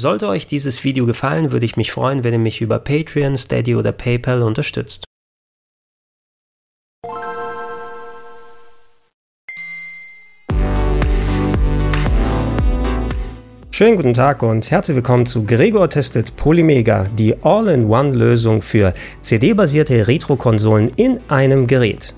Sollte euch dieses Video gefallen, würde ich mich freuen, wenn ihr mich über Patreon, Steady oder PayPal unterstützt. Schönen guten Tag und herzlich willkommen zu Gregor testet Polymega, die All-in-One-Lösung für CD-basierte Retro-Konsolen in einem Gerät.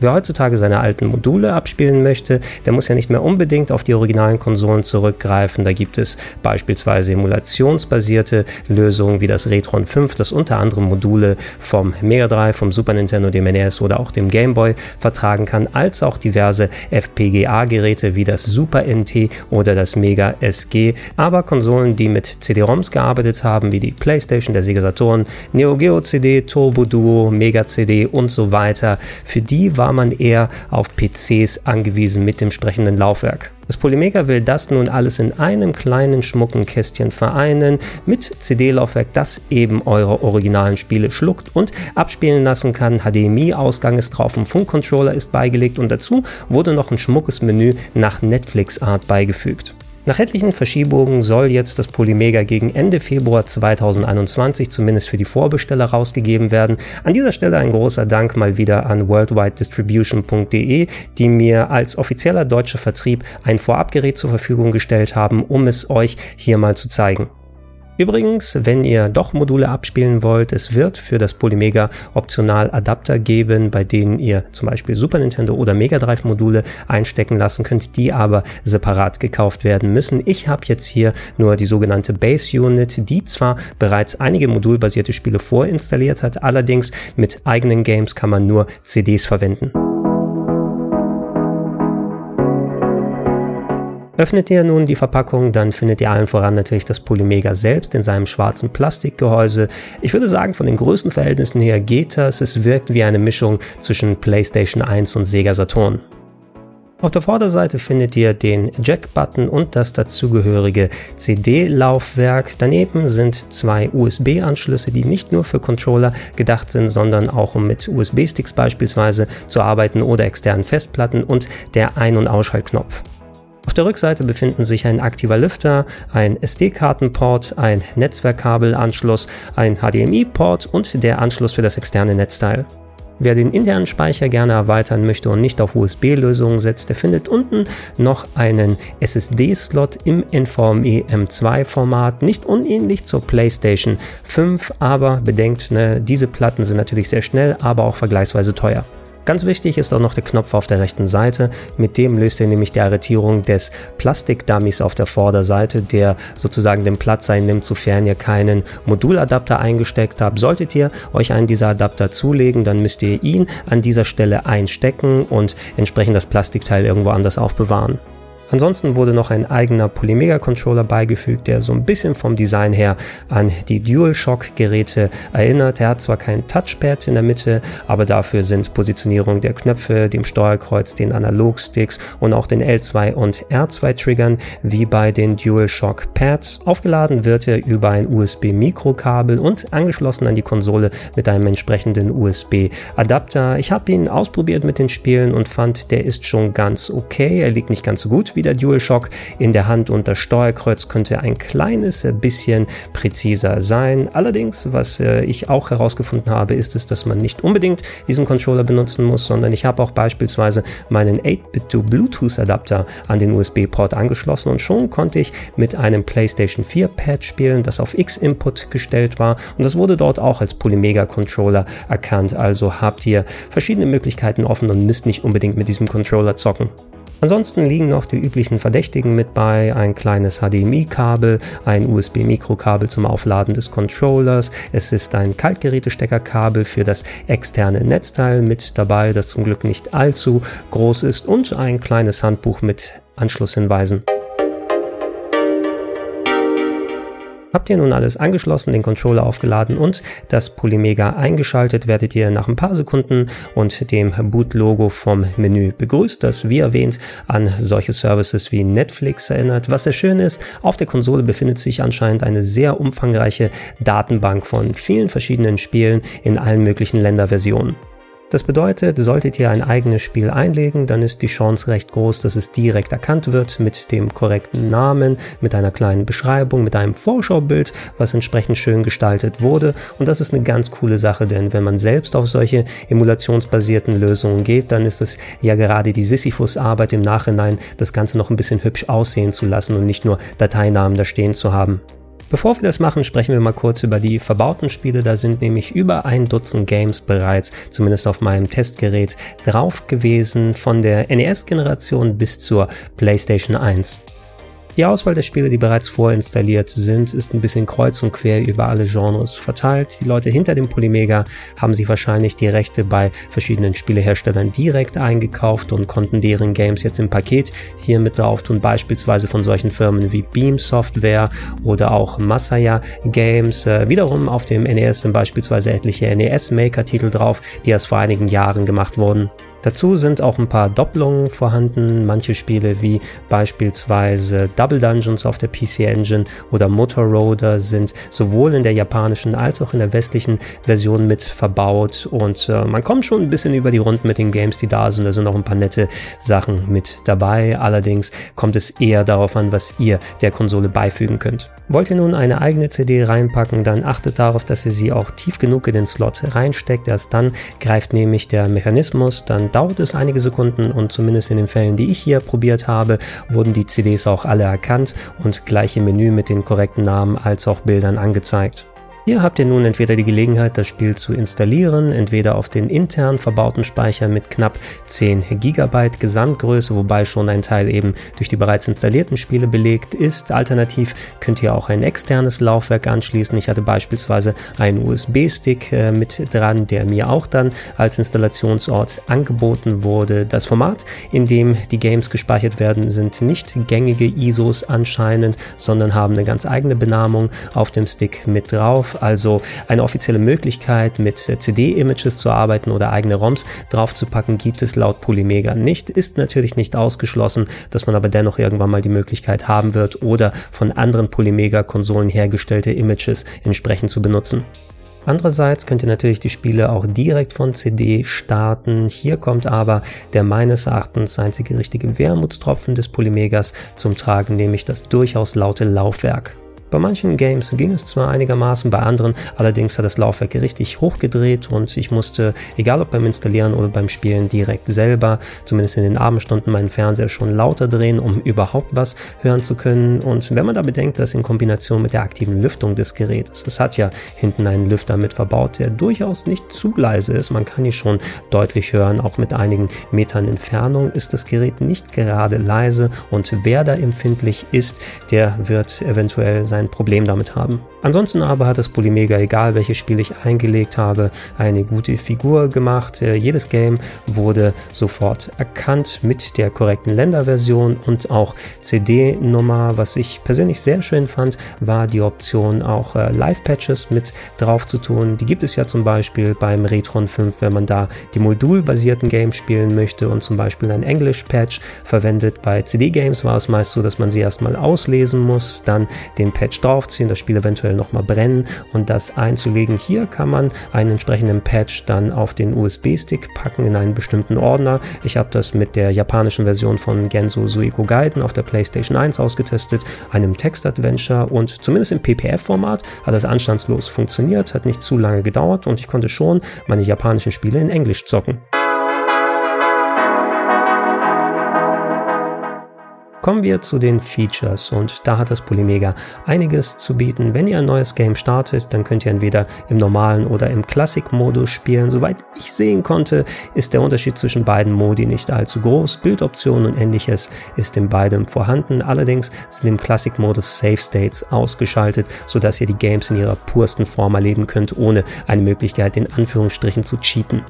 Wer heutzutage seine alten Module abspielen möchte, der muss ja nicht mehr unbedingt auf die originalen Konsolen zurückgreifen. Da gibt es beispielsweise emulationsbasierte Lösungen wie das Retron 5, das unter anderem Module vom Mega Drive, vom Super Nintendo, dem NES oder auch dem Game Boy vertragen kann, als auch diverse FPGA-Geräte wie das Super NT oder das Mega SG. Aber Konsolen, die mit CD-ROMs gearbeitet haben, wie die PlayStation, der Sega Saturn, Neo Geo CD, Turbo Duo, Mega CD und so weiter, für die war war man eher auf PCs angewiesen mit dem entsprechenden Laufwerk. Das Polymega will das nun alles in einem kleinen schmucken Kästchen vereinen mit CD-Laufwerk, das eben eure originalen Spiele schluckt und abspielen lassen kann. HDMI-Ausgang ist drauf, ein Funkcontroller ist beigelegt und dazu wurde noch ein schmuckes Menü nach Netflix-Art beigefügt. Nach etlichen Verschiebungen soll jetzt das Polymega gegen Ende Februar 2021 zumindest für die Vorbesteller rausgegeben werden. An dieser Stelle ein großer Dank mal wieder an worldwidedistribution.de, die mir als offizieller deutscher Vertrieb ein Vorabgerät zur Verfügung gestellt haben, um es euch hier mal zu zeigen. Übrigens, wenn ihr doch Module abspielen wollt, es wird für das Polymega optional Adapter geben, bei denen ihr zum Beispiel Super Nintendo oder Mega Drive Module einstecken lassen könnt, die aber separat gekauft werden müssen. Ich habe jetzt hier nur die sogenannte Base Unit, die zwar bereits einige modulbasierte Spiele vorinstalliert hat, allerdings mit eigenen Games kann man nur CDs verwenden. Öffnet ihr nun die Verpackung, dann findet ihr allen voran natürlich das Polymega selbst in seinem schwarzen Plastikgehäuse. Ich würde sagen, von den Größenverhältnissen her geht das. Es wirkt wie eine Mischung zwischen PlayStation 1 und Sega Saturn. Auf der Vorderseite findet ihr den Jack-Button und das dazugehörige CD-Laufwerk. Daneben sind zwei USB-Anschlüsse, die nicht nur für Controller gedacht sind, sondern auch um mit USB-Sticks beispielsweise zu arbeiten oder externen Festplatten und der Ein- und Ausschaltknopf. Der Rückseite befinden sich ein aktiver Lüfter, ein SD-Kartenport, ein Netzwerkkabelanschluss, ein HDMI-Port und der Anschluss für das externe Netzteil. Wer den internen Speicher gerne erweitern möchte und nicht auf USB-Lösungen setzt, der findet unten noch einen SSD-Slot im NVMe M2-Format, nicht unähnlich zur PlayStation 5, aber bedenkt, ne, diese Platten sind natürlich sehr schnell, aber auch vergleichsweise teuer. Ganz wichtig ist auch noch der Knopf auf der rechten Seite. Mit dem löst ihr nämlich die Arretierung des Plastikdummies auf der Vorderseite, der sozusagen den Platz einnimmt, sofern ihr keinen Moduladapter eingesteckt habt. Solltet ihr euch einen dieser Adapter zulegen, dann müsst ihr ihn an dieser Stelle einstecken und entsprechend das Plastikteil irgendwo anders aufbewahren. Ansonsten wurde noch ein eigener Polymega-Controller beigefügt, der so ein bisschen vom Design her an die DualShock-Geräte erinnert. Er hat zwar kein Touchpad in der Mitte, aber dafür sind Positionierung der Knöpfe, dem Steuerkreuz, den Analogsticks und auch den L2 und R2-Triggern wie bei den DualShock-Pads. Aufgeladen wird er über ein USB-Mikrokabel und angeschlossen an die Konsole mit einem entsprechenden USB-Adapter. Ich habe ihn ausprobiert mit den Spielen und fand, der ist schon ganz okay. Er liegt nicht ganz so gut wie wie der DualShock in der Hand und das Steuerkreuz könnte ein kleines bisschen präziser sein. Allerdings, was äh, ich auch herausgefunden habe, ist es, dass man nicht unbedingt diesen Controller benutzen muss, sondern ich habe auch beispielsweise meinen 8-Bit Bluetooth Adapter an den USB-Port angeschlossen und schon konnte ich mit einem PlayStation 4 Pad spielen, das auf X-Input gestellt war und das wurde dort auch als Polymega Controller erkannt. Also habt ihr verschiedene Möglichkeiten offen und müsst nicht unbedingt mit diesem Controller zocken. Ansonsten liegen noch die üblichen Verdächtigen mit bei, ein kleines HDMI-Kabel, ein USB-Mikrokabel zum Aufladen des Controllers, es ist ein Kaltgerätesteckerkabel für das externe Netzteil mit dabei, das zum Glück nicht allzu groß ist. Und ein kleines Handbuch mit Anschlusshinweisen. Habt ihr nun alles angeschlossen, den Controller aufgeladen und das Polymega eingeschaltet, werdet ihr nach ein paar Sekunden und dem Boot-Logo vom Menü begrüßt, das wie erwähnt an solche Services wie Netflix erinnert. Was sehr schön ist, auf der Konsole befindet sich anscheinend eine sehr umfangreiche Datenbank von vielen verschiedenen Spielen in allen möglichen Länderversionen. Das bedeutet, solltet ihr ein eigenes Spiel einlegen, dann ist die Chance recht groß, dass es direkt erkannt wird mit dem korrekten Namen, mit einer kleinen Beschreibung, mit einem Vorschaubild, was entsprechend schön gestaltet wurde. Und das ist eine ganz coole Sache, denn wenn man selbst auf solche emulationsbasierten Lösungen geht, dann ist es ja gerade die Sisyphus-Arbeit im Nachhinein, das Ganze noch ein bisschen hübsch aussehen zu lassen und nicht nur Dateinamen da stehen zu haben. Bevor wir das machen, sprechen wir mal kurz über die verbauten Spiele. Da sind nämlich über ein Dutzend Games bereits, zumindest auf meinem Testgerät, drauf gewesen, von der NES-Generation bis zur PlayStation 1. Die Auswahl der Spiele, die bereits vorinstalliert sind, ist ein bisschen kreuz und quer über alle Genres verteilt. Die Leute hinter dem Polymega haben sich wahrscheinlich die Rechte bei verschiedenen Spieleherstellern direkt eingekauft und konnten deren Games jetzt im Paket hier mit drauf tun, beispielsweise von solchen Firmen wie Beam Software oder auch Masaya Games. Äh, wiederum auf dem NES sind beispielsweise etliche NES-Maker-Titel drauf, die erst vor einigen Jahren gemacht wurden. Dazu sind auch ein paar Doppelungen vorhanden. Manche Spiele wie beispielsweise Double Dungeons auf der PC Engine oder Motor Roader sind sowohl in der japanischen als auch in der westlichen Version mit verbaut und äh, man kommt schon ein bisschen über die Runden mit den Games, die da sind. Da sind auch ein paar nette Sachen mit dabei. Allerdings kommt es eher darauf an, was ihr der Konsole beifügen könnt. Wollt ihr nun eine eigene CD reinpacken, dann achtet darauf, dass ihr sie auch tief genug in den Slot reinsteckt. Erst dann greift nämlich der Mechanismus. Dann dauert es einige Sekunden und zumindest in den Fällen, die ich hier probiert habe, wurden die CDs auch alle erkannt und gleich im Menü mit den korrekten Namen als auch Bildern angezeigt. Hier habt ihr nun entweder die Gelegenheit, das Spiel zu installieren, entweder auf den intern verbauten Speicher mit knapp 10 GB Gesamtgröße, wobei schon ein Teil eben durch die bereits installierten Spiele belegt ist. Alternativ könnt ihr auch ein externes Laufwerk anschließen. Ich hatte beispielsweise einen USB-Stick äh, mit dran, der mir auch dann als Installationsort angeboten wurde. Das Format, in dem die Games gespeichert werden, sind nicht gängige ISOs anscheinend, sondern haben eine ganz eigene Benamung auf dem Stick mit drauf also eine offizielle Möglichkeit mit CD-Images zu arbeiten oder eigene ROMs draufzupacken, gibt es laut Polymega nicht. Ist natürlich nicht ausgeschlossen, dass man aber dennoch irgendwann mal die Möglichkeit haben wird oder von anderen Polymega-Konsolen hergestellte Images entsprechend zu benutzen. Andererseits könnt ihr natürlich die Spiele auch direkt von CD starten. Hier kommt aber der meines Erachtens einzige richtige Wermutstropfen des Polymegas zum Tragen, nämlich das durchaus laute Laufwerk. Bei manchen Games ging es zwar einigermaßen, bei anderen allerdings hat das Laufwerk richtig hochgedreht und ich musste, egal ob beim Installieren oder beim Spielen, direkt selber, zumindest in den Abendstunden, meinen Fernseher schon lauter drehen, um überhaupt was hören zu können. Und wenn man da bedenkt, dass in Kombination mit der aktiven Lüftung des Geräts, es hat ja hinten einen Lüfter mit verbaut, der durchaus nicht zu leise ist, man kann ihn schon deutlich hören, auch mit einigen Metern Entfernung ist das Gerät nicht gerade leise und wer da empfindlich ist, der wird eventuell sein ein Problem damit haben. Ansonsten aber hat das Polymega, egal welches Spiel ich eingelegt habe, eine gute Figur gemacht. Äh, jedes Game wurde sofort erkannt mit der korrekten Länderversion und auch CD-Nummer. Was ich persönlich sehr schön fand, war die Option auch äh, Live-Patches mit drauf zu tun. Die gibt es ja zum Beispiel beim Retron 5, wenn man da die modulbasierten Games spielen möchte und zum Beispiel ein English-Patch verwendet. Bei CD-Games war es meist so, dass man sie erstmal auslesen muss, dann den Patch Patch draufziehen, das Spiel eventuell nochmal brennen und das einzulegen. Hier kann man einen entsprechenden Patch dann auf den USB-Stick packen in einen bestimmten Ordner. Ich habe das mit der japanischen Version von Genso Suiko Gaiden auf der PlayStation 1 ausgetestet, einem Text-Adventure und zumindest im PPF-Format hat das anstandslos funktioniert, hat nicht zu lange gedauert und ich konnte schon meine japanischen Spiele in Englisch zocken. Kommen wir zu den Features und da hat das Polymega einiges zu bieten. Wenn ihr ein neues Game startet, dann könnt ihr entweder im normalen oder im Classic-Modus spielen. Soweit ich sehen konnte, ist der Unterschied zwischen beiden Modi nicht allzu groß. Bildoptionen und ähnliches ist in beidem vorhanden. Allerdings sind im Classic-Modus Save States ausgeschaltet, sodass ihr die Games in ihrer pursten Form erleben könnt, ohne eine Möglichkeit in Anführungsstrichen zu cheaten.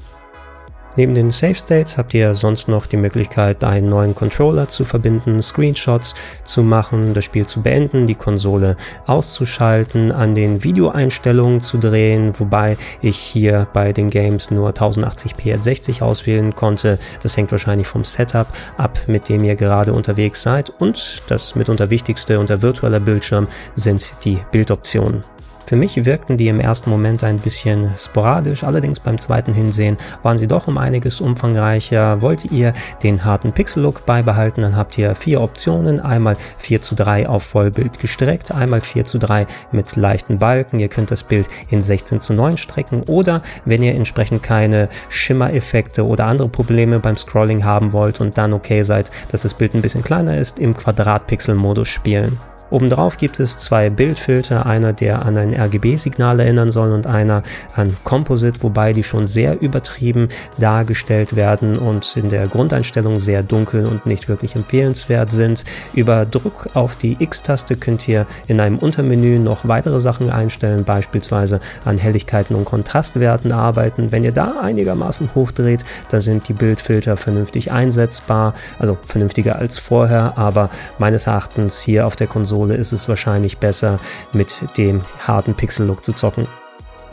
Neben den Save States habt ihr sonst noch die Möglichkeit, einen neuen Controller zu verbinden, Screenshots zu machen, das Spiel zu beenden, die Konsole auszuschalten, an den Videoeinstellungen zu drehen, wobei ich hier bei den Games nur 1080p at 60 auswählen konnte. Das hängt wahrscheinlich vom Setup ab, mit dem ihr gerade unterwegs seid und das mitunter wichtigste unter virtueller Bildschirm sind die Bildoptionen. Für mich wirkten die im ersten Moment ein bisschen sporadisch, allerdings beim zweiten Hinsehen waren sie doch um einiges umfangreicher. Wollt ihr den harten Pixel-Look beibehalten, dann habt ihr vier Optionen. Einmal 4 zu 3 auf Vollbild gestreckt, einmal 4 zu 3 mit leichten Balken. Ihr könnt das Bild in 16 zu 9 strecken oder wenn ihr entsprechend keine Schimmereffekte oder andere Probleme beim Scrolling haben wollt und dann okay seid, dass das Bild ein bisschen kleiner ist, im Quadratpixel-Modus spielen. Obendrauf gibt es zwei Bildfilter, einer, der an ein RGB-Signal erinnern soll und einer an Composite, wobei die schon sehr übertrieben dargestellt werden und in der Grundeinstellung sehr dunkel und nicht wirklich empfehlenswert sind. Über Druck auf die X-Taste könnt ihr in einem Untermenü noch weitere Sachen einstellen, beispielsweise an Helligkeiten und Kontrastwerten arbeiten. Wenn ihr da einigermaßen hochdreht, dann sind die Bildfilter vernünftig einsetzbar, also vernünftiger als vorher, aber meines Erachtens hier auf der Konsole Konsole ist es wahrscheinlich besser, mit dem harten Pixel-Look zu zocken.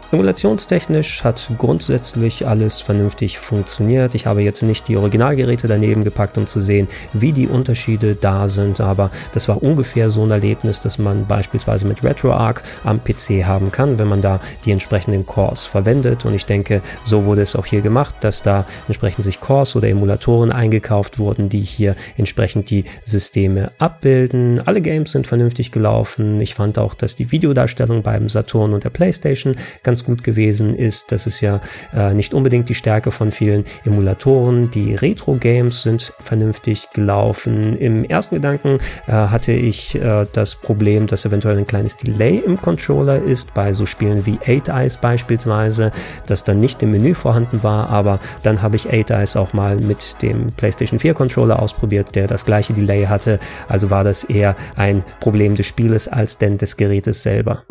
Emulationstechnisch hat grundsätzlich alles vernünftig funktioniert. Ich habe jetzt nicht die Originalgeräte daneben gepackt, um zu sehen, wie die Unterschiede da sind, aber das war ungefähr so ein Erlebnis, das man beispielsweise mit RetroArch am PC haben kann, wenn man da die entsprechenden Cores verwendet. Und ich denke, so wurde es auch hier gemacht, dass da entsprechend sich Cores oder Emulatoren eingekauft wurden, die hier entsprechend die Systeme abbilden. Alle Games sind vernünftig gelaufen. Ich fand auch, dass die Videodarstellung beim Saturn und der PlayStation ganz ganz gut gewesen ist. Das ist ja äh, nicht unbedingt die Stärke von vielen Emulatoren. Die Retro-Games sind vernünftig gelaufen. Im ersten Gedanken äh, hatte ich äh, das Problem, dass eventuell ein kleines Delay im Controller ist, bei so Spielen wie 8 Eyes beispielsweise, das dann nicht im Menü vorhanden war, aber dann habe ich 8 Eyes auch mal mit dem PlayStation 4 Controller ausprobiert, der das gleiche Delay hatte. Also war das eher ein Problem des Spieles als denn des Gerätes selber.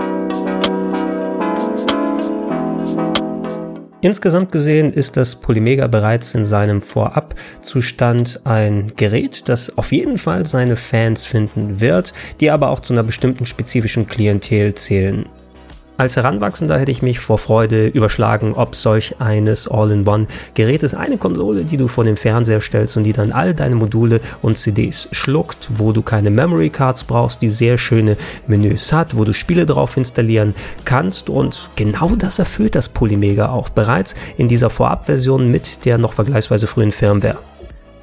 Insgesamt gesehen ist das Polymega bereits in seinem Vorabzustand ein Gerät, das auf jeden Fall seine Fans finden wird, die aber auch zu einer bestimmten spezifischen Klientel zählen. Als Heranwachsender hätte ich mich vor Freude überschlagen, ob solch eines All-in-One-Gerät ist. Eine Konsole, die du vor dem Fernseher stellst und die dann all deine Module und CDs schluckt, wo du keine Memory Cards brauchst, die sehr schöne Menüs hat, wo du Spiele drauf installieren kannst und genau das erfüllt das Polymega auch bereits in dieser Vorabversion mit der noch vergleichsweise frühen Firmware.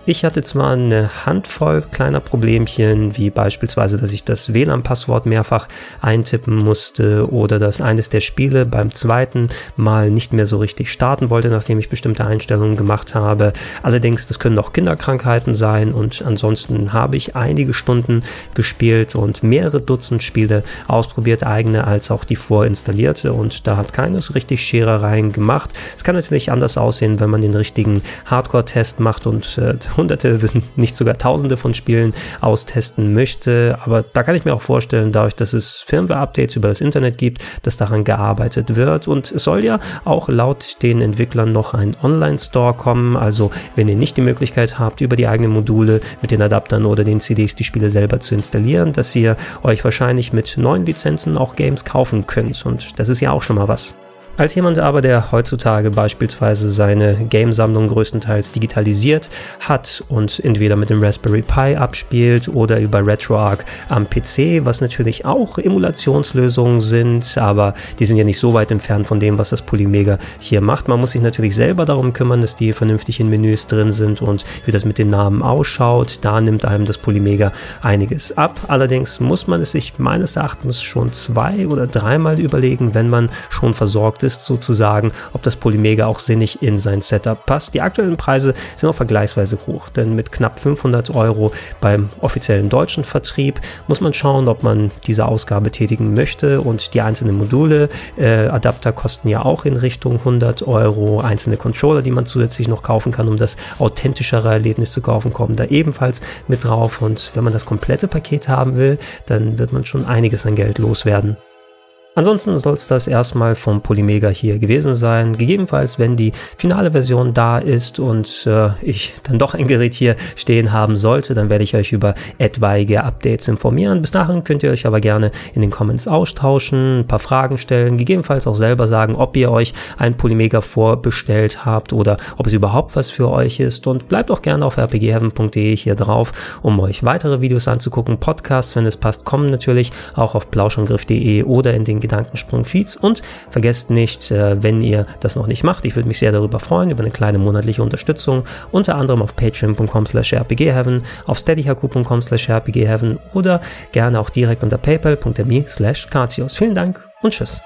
Ich hatte zwar eine Handvoll kleiner Problemchen, wie beispielsweise, dass ich das WLAN-Passwort mehrfach eintippen musste oder dass eines der Spiele beim zweiten Mal nicht mehr so richtig starten wollte, nachdem ich bestimmte Einstellungen gemacht habe. Allerdings, das können auch Kinderkrankheiten sein und ansonsten habe ich einige Stunden gespielt und mehrere Dutzend Spiele ausprobiert, eigene als auch die vorinstallierte und da hat keines richtig Scherereien gemacht. Es kann natürlich anders aussehen, wenn man den richtigen Hardcore-Test macht und äh, hunderte, nicht sogar tausende von Spielen austesten möchte. Aber da kann ich mir auch vorstellen, dadurch, dass es Firmware-Updates über das Internet gibt, dass daran gearbeitet wird. Und es soll ja auch laut den Entwicklern noch ein Online-Store kommen. Also wenn ihr nicht die Möglichkeit habt, über die eigenen Module mit den Adaptern oder den CDs die Spiele selber zu installieren, dass ihr euch wahrscheinlich mit neuen Lizenzen auch Games kaufen könnt. Und das ist ja auch schon mal was. Als jemand aber, der heutzutage beispielsweise seine Gamesammlung größtenteils digitalisiert hat und entweder mit dem Raspberry Pi abspielt oder über RetroArch am PC, was natürlich auch Emulationslösungen sind, aber die sind ja nicht so weit entfernt von dem, was das Polymega hier macht. Man muss sich natürlich selber darum kümmern, dass die vernünftig in Menüs drin sind und wie das mit den Namen ausschaut. Da nimmt einem das Polymega einiges ab. Allerdings muss man es sich meines Erachtens schon zwei oder dreimal überlegen, wenn man schon versorgt ist sozusagen, ob das Polymega auch sinnig in sein Setup passt. Die aktuellen Preise sind auch vergleichsweise hoch, denn mit knapp 500 Euro beim offiziellen deutschen Vertrieb muss man schauen, ob man diese Ausgabe tätigen möchte und die einzelnen Module, äh, Adapter kosten ja auch in Richtung 100 Euro, einzelne Controller, die man zusätzlich noch kaufen kann, um das authentischere Erlebnis zu kaufen, kommen da ebenfalls mit drauf und wenn man das komplette Paket haben will, dann wird man schon einiges an Geld loswerden. Ansonsten soll es das erstmal vom Polymega hier gewesen sein. Gegebenenfalls, wenn die finale Version da ist und äh, ich dann doch ein Gerät hier stehen haben sollte, dann werde ich euch über etwaige Updates informieren. Bis dahin könnt ihr euch aber gerne in den Comments austauschen, ein paar Fragen stellen, gegebenenfalls auch selber sagen, ob ihr euch ein Polymega vorbestellt habt oder ob es überhaupt was für euch ist. Und bleibt auch gerne auf rpgheaven.de hier drauf, um euch weitere Videos anzugucken. Podcasts, wenn es passt, kommen natürlich auch auf plauschangriff.de oder in den Gedankensprung-Feeds und vergesst nicht, äh, wenn ihr das noch nicht macht, ich würde mich sehr darüber freuen, über eine kleine monatliche Unterstützung, unter anderem auf patreon.com slash rpgheaven, auf steadyhaku.com slash rpgheaven oder gerne auch direkt unter paypal.me slash Vielen Dank und tschüss.